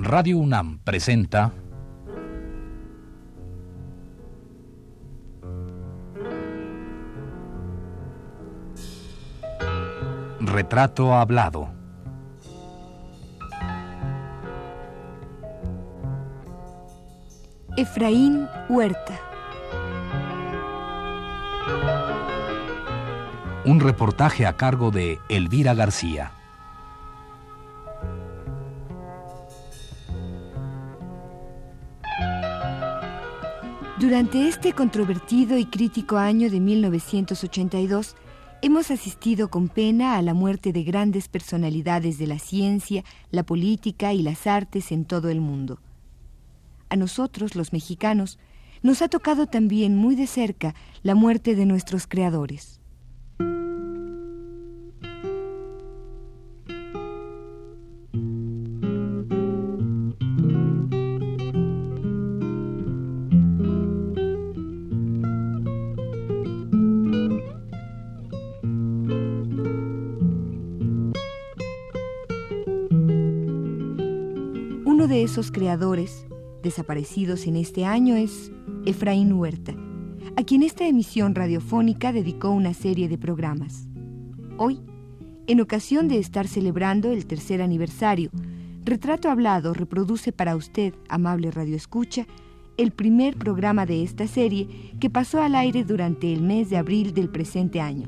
Radio UNAM presenta Retrato Hablado. Efraín Huerta. Un reportaje a cargo de Elvira García. Durante este controvertido y crítico año de 1982, hemos asistido con pena a la muerte de grandes personalidades de la ciencia, la política y las artes en todo el mundo. A nosotros, los mexicanos, nos ha tocado también muy de cerca la muerte de nuestros creadores. Esos creadores desaparecidos en este año es Efraín Huerta, a quien esta emisión radiofónica dedicó una serie de programas. Hoy, en ocasión de estar celebrando el tercer aniversario, Retrato Hablado reproduce para usted, amable radioescucha, el primer programa de esta serie que pasó al aire durante el mes de abril del presente año.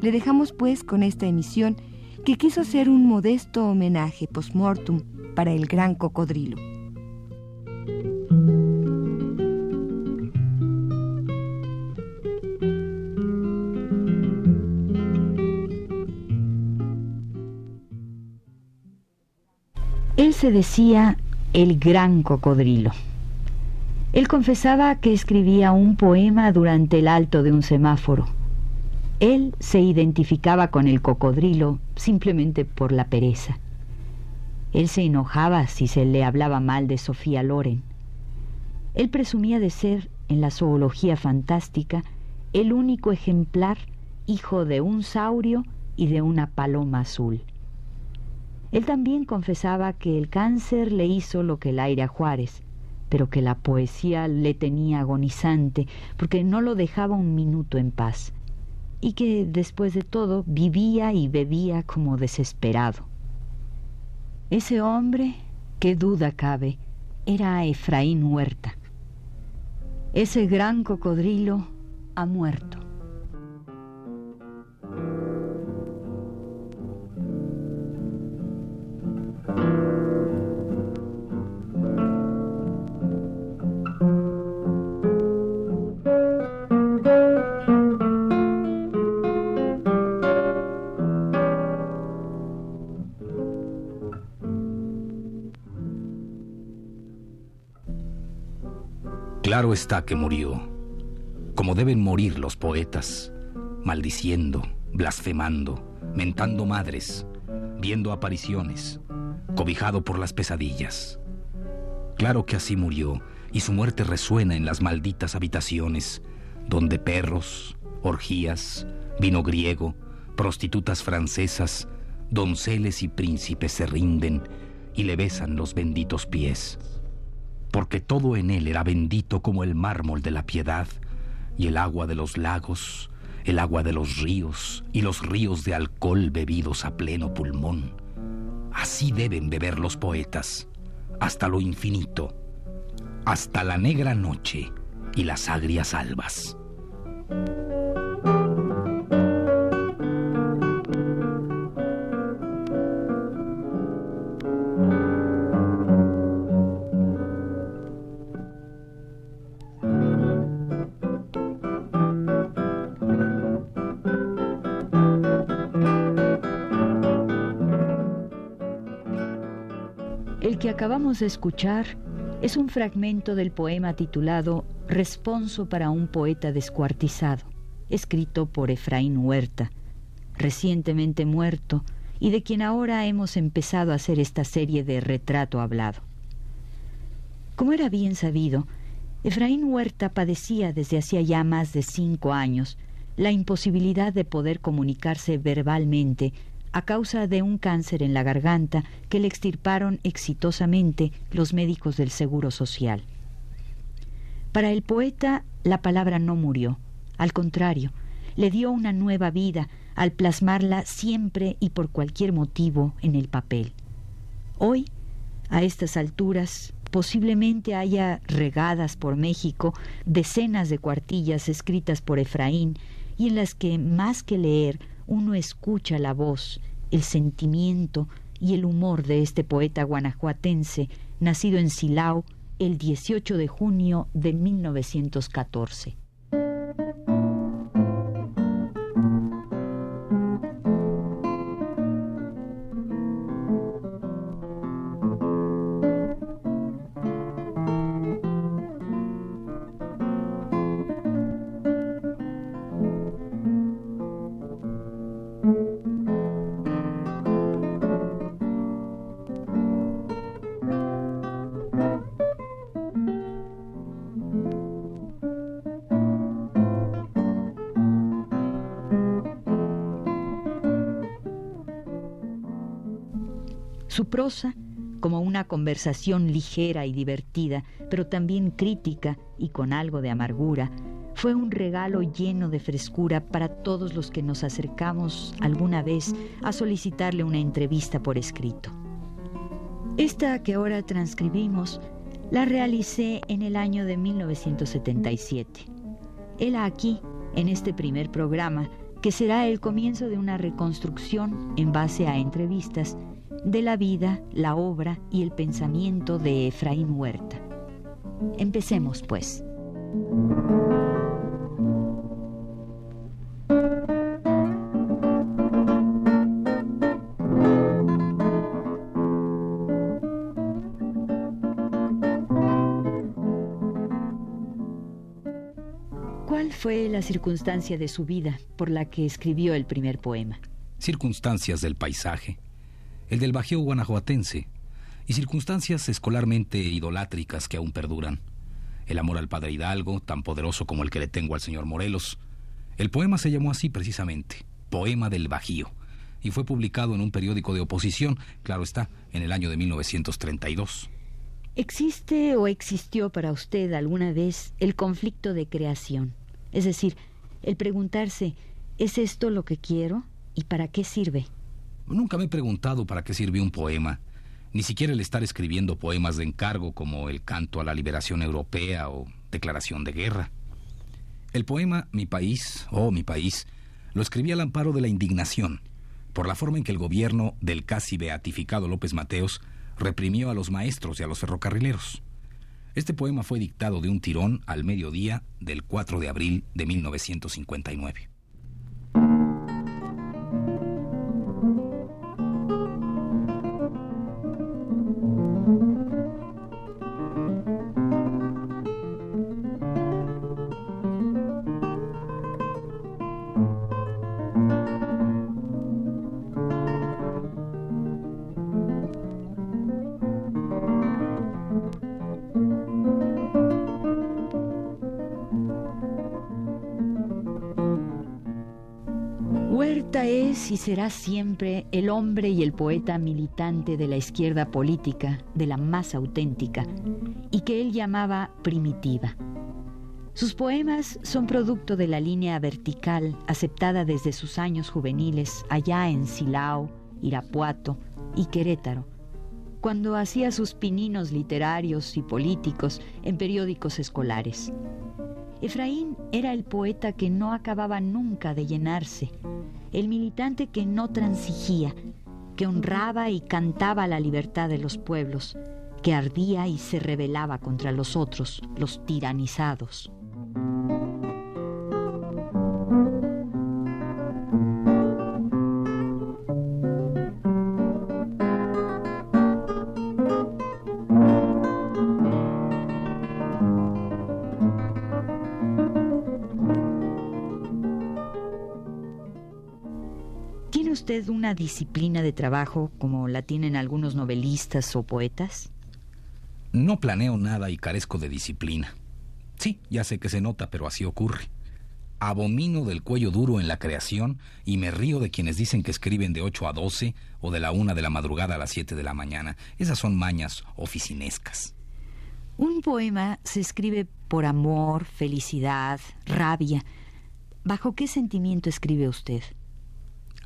Le dejamos pues con esta emisión que quiso ser un modesto homenaje post-mortem para el gran cocodrilo. Él se decía el gran cocodrilo. Él confesaba que escribía un poema durante el alto de un semáforo. Él se identificaba con el cocodrilo simplemente por la pereza. Él se enojaba si se le hablaba mal de Sofía Loren. Él presumía de ser, en la zoología fantástica, el único ejemplar hijo de un saurio y de una paloma azul. Él también confesaba que el cáncer le hizo lo que el aire a Juárez, pero que la poesía le tenía agonizante porque no lo dejaba un minuto en paz, y que después de todo vivía y bebía como desesperado. Ese hombre, qué duda cabe, era Efraín Huerta. Ese gran cocodrilo ha muerto. Claro está que murió, como deben morir los poetas, maldiciendo, blasfemando, mentando madres, viendo apariciones, cobijado por las pesadillas. Claro que así murió, y su muerte resuena en las malditas habitaciones, donde perros, orgías, vino griego, prostitutas francesas, donceles y príncipes se rinden y le besan los benditos pies porque todo en él era bendito como el mármol de la piedad, y el agua de los lagos, el agua de los ríos, y los ríos de alcohol bebidos a pleno pulmón. Así deben beber los poetas, hasta lo infinito, hasta la negra noche y las agrias albas. El que acabamos de escuchar es un fragmento del poema titulado Responso para un poeta descuartizado, escrito por Efraín Huerta, recientemente muerto y de quien ahora hemos empezado a hacer esta serie de retrato hablado. Como era bien sabido, Efraín Huerta padecía desde hacía ya más de cinco años la imposibilidad de poder comunicarse verbalmente a causa de un cáncer en la garganta que le extirparon exitosamente los médicos del Seguro Social. Para el poeta, la palabra no murió, al contrario, le dio una nueva vida al plasmarla siempre y por cualquier motivo en el papel. Hoy, a estas alturas, posiblemente haya regadas por México decenas de cuartillas escritas por Efraín y en las que, más que leer, uno escucha la voz, el sentimiento y el humor de este poeta guanajuatense, nacido en Silao el 18 de junio de 1914. Su prosa, como una conversación ligera y divertida, pero también crítica y con algo de amargura, fue un regalo lleno de frescura para todos los que nos acercamos alguna vez a solicitarle una entrevista por escrito. Esta que ahora transcribimos la realicé en el año de 1977. Él aquí, en este primer programa, que será el comienzo de una reconstrucción en base a entrevistas de la vida, la obra y el pensamiento de Efraín Huerta. Empecemos, pues. ¿Cuál fue la circunstancia de su vida por la que escribió el primer poema? Circunstancias del paisaje, el del Bajío guanajuatense, y circunstancias escolarmente idolátricas que aún perduran. El amor al padre Hidalgo, tan poderoso como el que le tengo al señor Morelos. El poema se llamó así precisamente, Poema del Bajío, y fue publicado en un periódico de oposición, claro está, en el año de 1932. ¿Existe o existió para usted alguna vez el conflicto de creación? Es decir, el preguntarse, ¿es esto lo que quiero y para qué sirve? Nunca me he preguntado para qué sirve un poema, ni siquiera el estar escribiendo poemas de encargo como el canto a la liberación europea o declaración de guerra. El poema Mi país, oh mi país, lo escribí al amparo de la indignación por la forma en que el gobierno del casi beatificado López Mateos reprimió a los maestros y a los ferrocarrileros. Este poema fue dictado de un tirón al mediodía del 4 de abril de 1959. Será siempre el hombre y el poeta militante de la izquierda política, de la más auténtica, y que él llamaba primitiva. Sus poemas son producto de la línea vertical aceptada desde sus años juveniles allá en Silao, Irapuato y Querétaro, cuando hacía sus pininos literarios y políticos en periódicos escolares. Efraín era el poeta que no acababa nunca de llenarse, el militante que no transigía, que honraba y cantaba la libertad de los pueblos, que ardía y se rebelaba contra los otros, los tiranizados. ¿Tiene usted una disciplina de trabajo como la tienen algunos novelistas o poetas? No planeo nada y carezco de disciplina. Sí, ya sé que se nota, pero así ocurre. Abomino del cuello duro en la creación y me río de quienes dicen que escriben de 8 a 12 o de la 1 de la madrugada a las 7 de la mañana. Esas son mañas oficinescas. Un poema se escribe por amor, felicidad, rabia. ¿Bajo qué sentimiento escribe usted?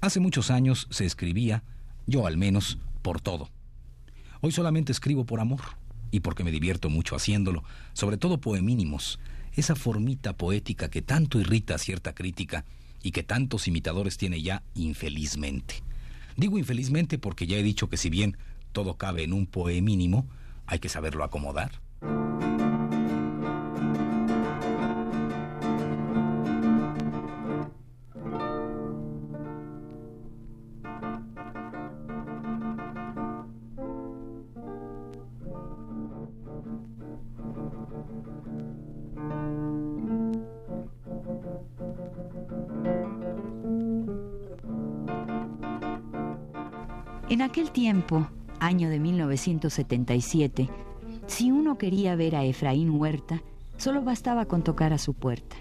Hace muchos años se escribía, yo al menos, por todo. Hoy solamente escribo por amor y porque me divierto mucho haciéndolo, sobre todo poemínimos, esa formita poética que tanto irrita a cierta crítica y que tantos imitadores tiene ya infelizmente. Digo infelizmente porque ya he dicho que si bien todo cabe en un poemínimo, hay que saberlo acomodar. 1977, si uno quería ver a Efraín Huerta, solo bastaba con tocar a su puerta.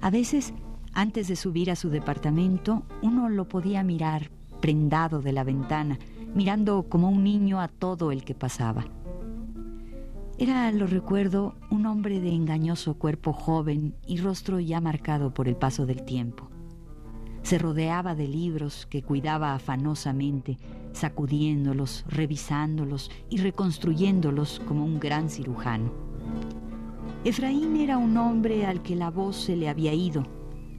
A veces, antes de subir a su departamento, uno lo podía mirar prendado de la ventana, mirando como un niño a todo el que pasaba. Era, lo recuerdo, un hombre de engañoso cuerpo joven y rostro ya marcado por el paso del tiempo. Se rodeaba de libros que cuidaba afanosamente, sacudiéndolos, revisándolos y reconstruyéndolos como un gran cirujano. Efraín era un hombre al que la voz se le había ido,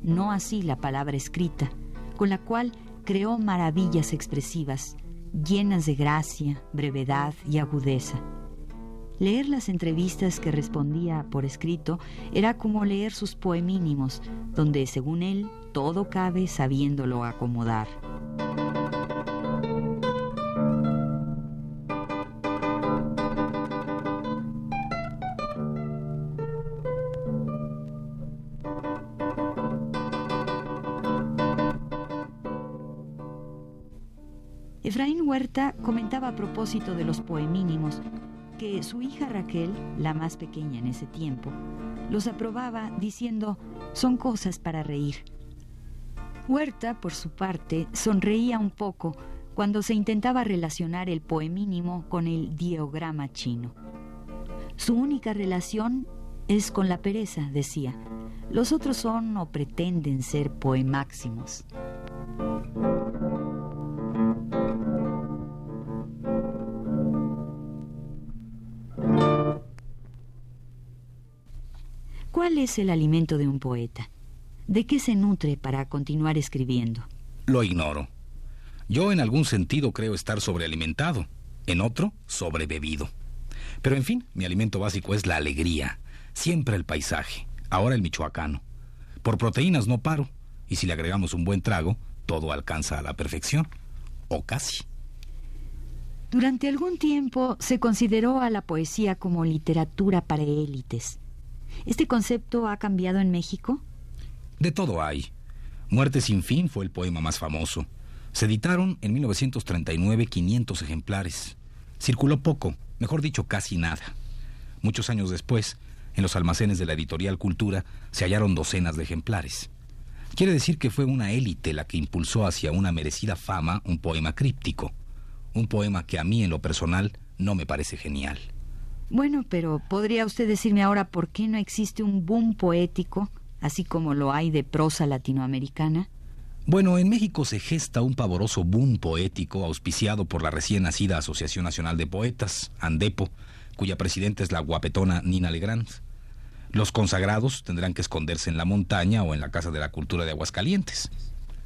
no así la palabra escrita, con la cual creó maravillas expresivas, llenas de gracia, brevedad y agudeza. Leer las entrevistas que respondía por escrito era como leer sus poemínimos, donde, según él, todo cabe sabiéndolo acomodar. Huerta comentaba a propósito de los poemínimos que su hija Raquel, la más pequeña en ese tiempo, los aprobaba diciendo, son cosas para reír. Huerta, por su parte, sonreía un poco cuando se intentaba relacionar el poemínimo con el diograma chino. Su única relación es con la pereza, decía. Los otros son o pretenden ser poemáximos. Es el alimento de un poeta? ¿De qué se nutre para continuar escribiendo? Lo ignoro. Yo en algún sentido creo estar sobrealimentado, en otro sobrebebido. Pero en fin, mi alimento básico es la alegría, siempre el paisaje, ahora el michoacano. Por proteínas no paro, y si le agregamos un buen trago, todo alcanza a la perfección, o casi. Durante algún tiempo se consideró a la poesía como literatura para élites. ¿Este concepto ha cambiado en México? De todo hay. Muerte sin fin fue el poema más famoso. Se editaron en 1939 500 ejemplares. Circuló poco, mejor dicho, casi nada. Muchos años después, en los almacenes de la editorial Cultura se hallaron docenas de ejemplares. Quiere decir que fue una élite la que impulsó hacia una merecida fama un poema críptico. Un poema que a mí en lo personal no me parece genial. Bueno, pero ¿podría usted decirme ahora por qué no existe un boom poético, así como lo hay de prosa latinoamericana? Bueno, en México se gesta un pavoroso boom poético auspiciado por la recién nacida Asociación Nacional de Poetas, ANDEPO, cuya presidenta es la guapetona Nina Legrand. Los consagrados tendrán que esconderse en la montaña o en la Casa de la Cultura de Aguascalientes.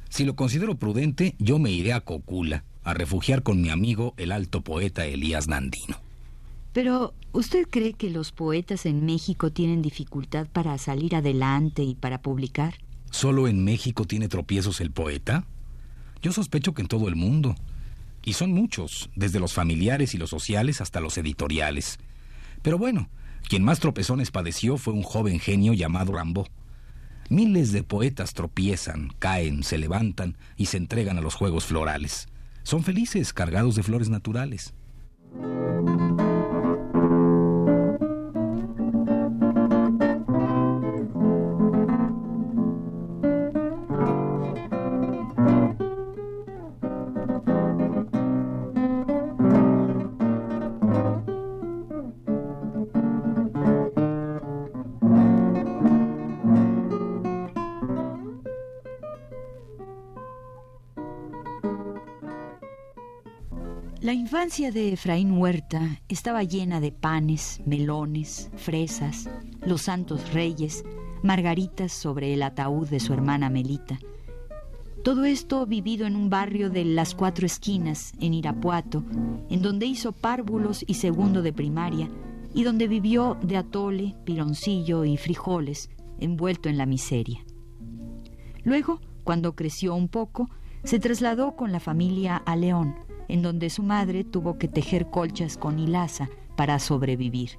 Si lo considero prudente, yo me iré a Cocula, a refugiar con mi amigo el alto poeta Elías Nandino. Pero, ¿usted cree que los poetas en México tienen dificultad para salir adelante y para publicar? ¿Solo en México tiene tropiezos el poeta? Yo sospecho que en todo el mundo. Y son muchos, desde los familiares y los sociales hasta los editoriales. Pero bueno, quien más tropezones padeció fue un joven genio llamado Rambo. Miles de poetas tropiezan, caen, se levantan y se entregan a los juegos florales. Son felices, cargados de flores naturales. La infancia de Efraín Huerta estaba llena de panes, melones, fresas, los santos reyes, margaritas sobre el ataúd de su hermana Melita. Todo esto vivido en un barrio de las cuatro esquinas, en Irapuato, en donde hizo párvulos y segundo de primaria, y donde vivió de atole, pironcillo y frijoles, envuelto en la miseria. Luego, cuando creció un poco, se trasladó con la familia a León, en donde su madre tuvo que tejer colchas con hilaza para sobrevivir.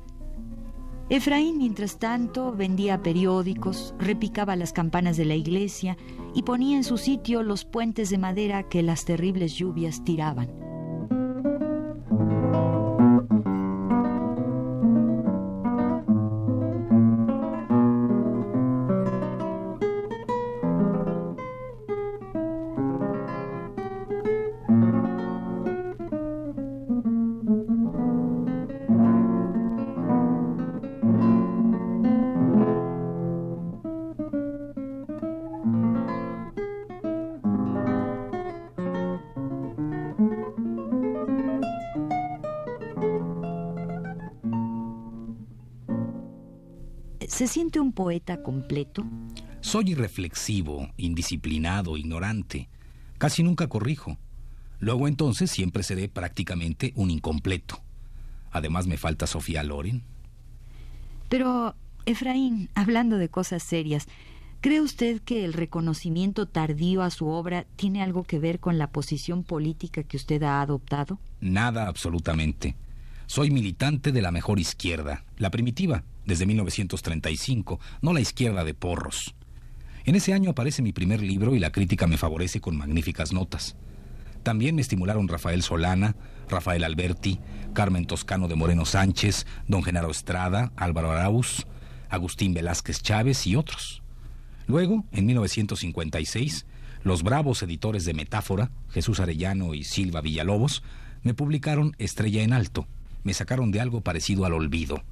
Efraín, mientras tanto, vendía periódicos, repicaba las campanas de la iglesia y ponía en su sitio los puentes de madera que las terribles lluvias tiraban. ¿Se siente un poeta completo? Soy irreflexivo, indisciplinado, ignorante. Casi nunca corrijo. Luego entonces siempre seré prácticamente un incompleto. Además me falta Sofía Loren. Pero, Efraín, hablando de cosas serias, ¿cree usted que el reconocimiento tardío a su obra tiene algo que ver con la posición política que usted ha adoptado? Nada, absolutamente. Soy militante de la mejor izquierda, la primitiva, desde 1935, no la izquierda de porros. En ese año aparece mi primer libro y la crítica me favorece con magníficas notas. También me estimularon Rafael Solana, Rafael Alberti, Carmen Toscano de Moreno Sánchez, don Genaro Estrada, Álvaro Arauz, Agustín Velázquez Chávez y otros. Luego, en 1956, los bravos editores de Metáfora, Jesús Arellano y Silva Villalobos, me publicaron Estrella en Alto. Me sacaron de algo parecido al olvido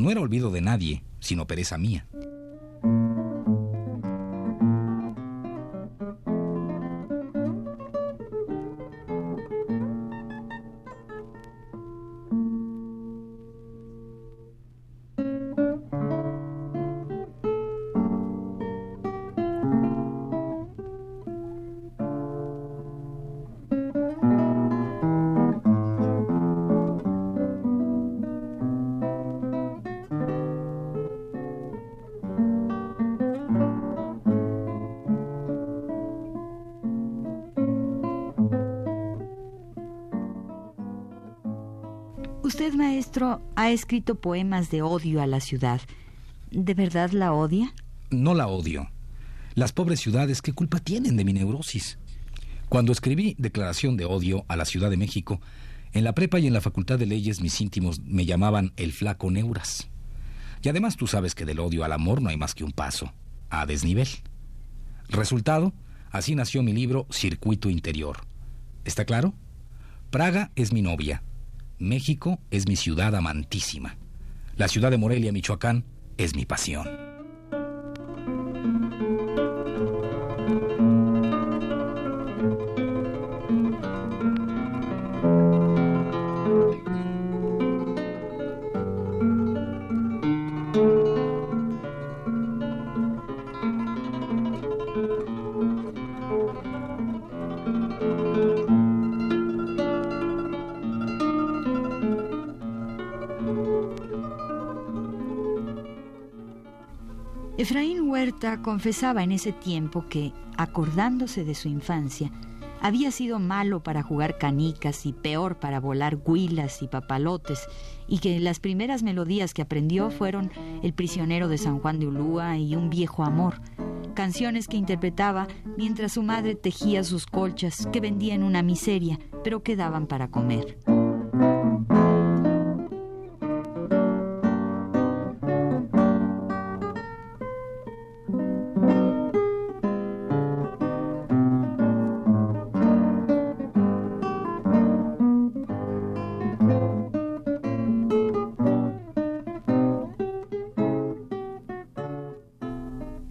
no era olvido de nadie, sino pereza mía. Maestro, ha escrito poemas de odio a la ciudad. ¿De verdad la odia? No la odio. Las pobres ciudades, ¿qué culpa tienen de mi neurosis? Cuando escribí Declaración de Odio a la Ciudad de México, en la prepa y en la Facultad de Leyes mis íntimos me llamaban el flaco Neuras. Y además tú sabes que del odio al amor no hay más que un paso, a desnivel. Resultado, así nació mi libro Circuito Interior. ¿Está claro? Praga es mi novia, México es mi ciudad amantísima. La ciudad de Morelia, Michoacán, es mi pasión. Efraín Huerta confesaba en ese tiempo que, acordándose de su infancia, había sido malo para jugar canicas y peor para volar huilas y papalotes, y que las primeras melodías que aprendió fueron El prisionero de San Juan de Ulúa y Un viejo amor, canciones que interpretaba mientras su madre tejía sus colchas que vendía en una miseria, pero que daban para comer.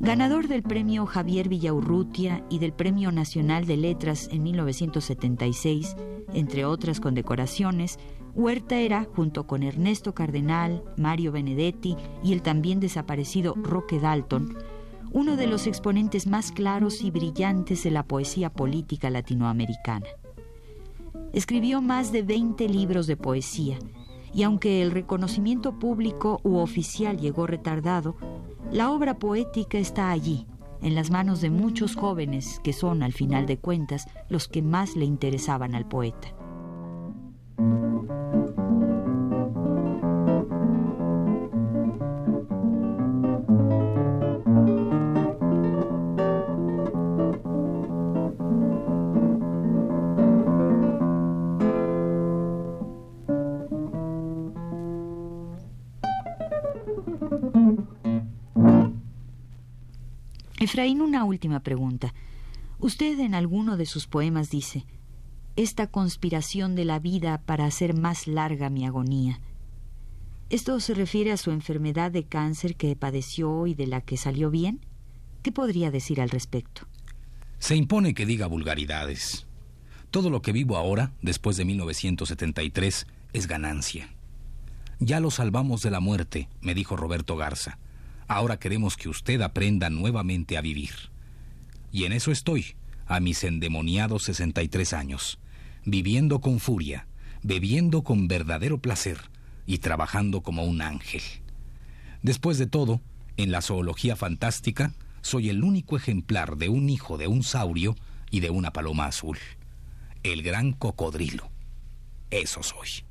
Ganador del premio Javier Villaurrutia y del Premio Nacional de Letras en 1976, entre otras condecoraciones, Huerta era, junto con Ernesto Cardenal, Mario Benedetti y el también desaparecido Roque Dalton, uno de los exponentes más claros y brillantes de la poesía política latinoamericana. Escribió más de 20 libros de poesía, y aunque el reconocimiento público u oficial llegó retardado, la obra poética está allí, en las manos de muchos jóvenes que son, al final de cuentas, los que más le interesaban al poeta. Efraín, una última pregunta. Usted en alguno de sus poemas dice, esta conspiración de la vida para hacer más larga mi agonía. ¿Esto se refiere a su enfermedad de cáncer que padeció y de la que salió bien? ¿Qué podría decir al respecto? Se impone que diga vulgaridades. Todo lo que vivo ahora, después de 1973, es ganancia. Ya lo salvamos de la muerte, me dijo Roberto Garza. Ahora queremos que usted aprenda nuevamente a vivir. Y en eso estoy, a mis endemoniados 63 años, viviendo con furia, bebiendo con verdadero placer y trabajando como un ángel. Después de todo, en la zoología fantástica, soy el único ejemplar de un hijo de un saurio y de una paloma azul. El gran cocodrilo. Eso soy.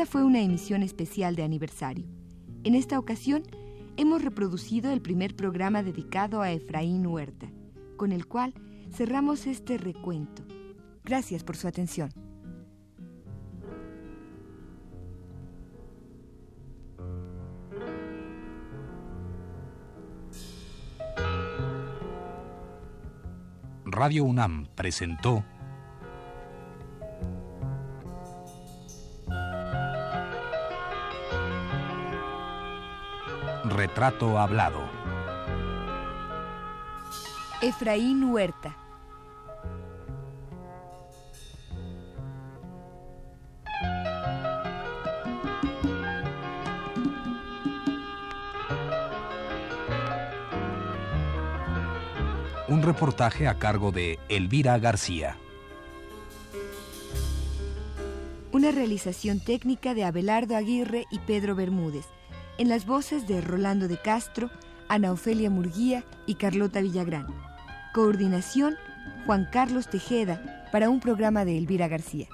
Esta fue una emisión especial de aniversario. En esta ocasión, hemos reproducido el primer programa dedicado a Efraín Huerta, con el cual cerramos este recuento. Gracias por su atención. Radio UNAM presentó Retrato Hablado. Efraín Huerta. Un reportaje a cargo de Elvira García. Una realización técnica de Abelardo Aguirre y Pedro Bermúdez en las voces de Rolando de Castro, Ana Ofelia Murguía y Carlota Villagrán. Coordinación, Juan Carlos Tejeda, para un programa de Elvira García.